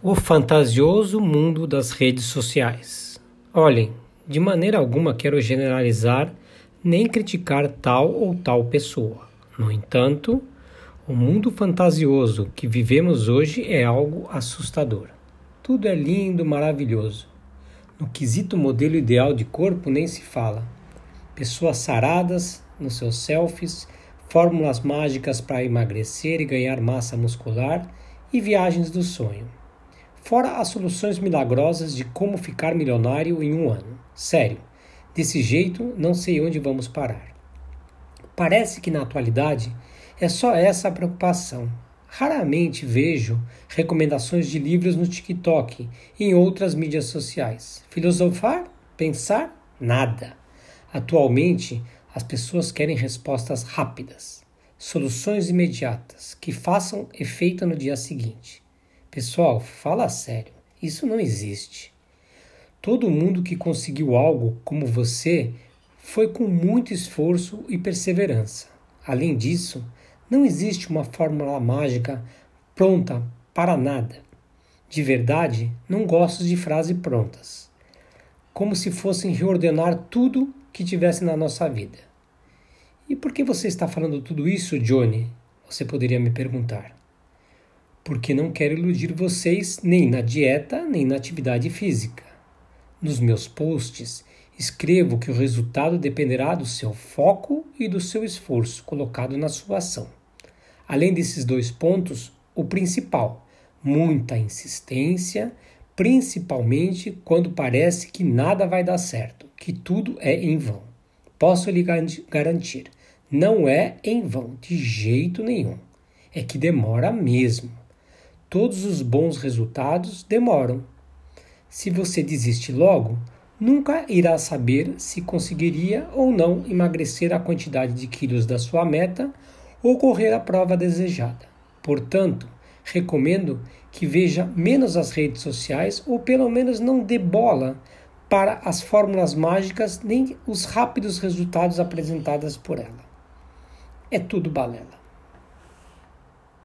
O fantasioso mundo das redes sociais. Olhem, de maneira alguma quero generalizar nem criticar tal ou tal pessoa. No entanto, o mundo fantasioso que vivemos hoje é algo assustador. Tudo é lindo, maravilhoso. No quesito modelo ideal de corpo nem se fala. Pessoas saradas nos seus selfies, fórmulas mágicas para emagrecer e ganhar massa muscular e viagens do sonho. Fora as soluções milagrosas de como ficar milionário em um ano. Sério, desse jeito não sei onde vamos parar. Parece que na atualidade é só essa a preocupação. Raramente vejo recomendações de livros no TikTok e em outras mídias sociais. Filosofar? Pensar? Nada. Atualmente, as pessoas querem respostas rápidas, soluções imediatas que façam efeito no dia seguinte. Pessoal, fala sério, isso não existe. Todo mundo que conseguiu algo como você foi com muito esforço e perseverança. Além disso, não existe uma fórmula mágica pronta para nada. De verdade, não gosto de frases prontas, como se fossem reordenar tudo que tivesse na nossa vida. E por que você está falando tudo isso, Johnny? Você poderia me perguntar porque não quero iludir vocês nem na dieta nem na atividade física. Nos meus posts, escrevo que o resultado dependerá do seu foco e do seu esforço colocado na sua ação. Além desses dois pontos, o principal, muita insistência, principalmente quando parece que nada vai dar certo, que tudo é em vão. Posso lhe garantir, não é em vão, de jeito nenhum. É que demora mesmo. Todos os bons resultados demoram. Se você desiste logo, nunca irá saber se conseguiria ou não emagrecer a quantidade de quilos da sua meta ou correr a prova desejada. Portanto, recomendo que veja menos as redes sociais ou pelo menos não dê bola para as fórmulas mágicas nem os rápidos resultados apresentados por ela. É tudo balela.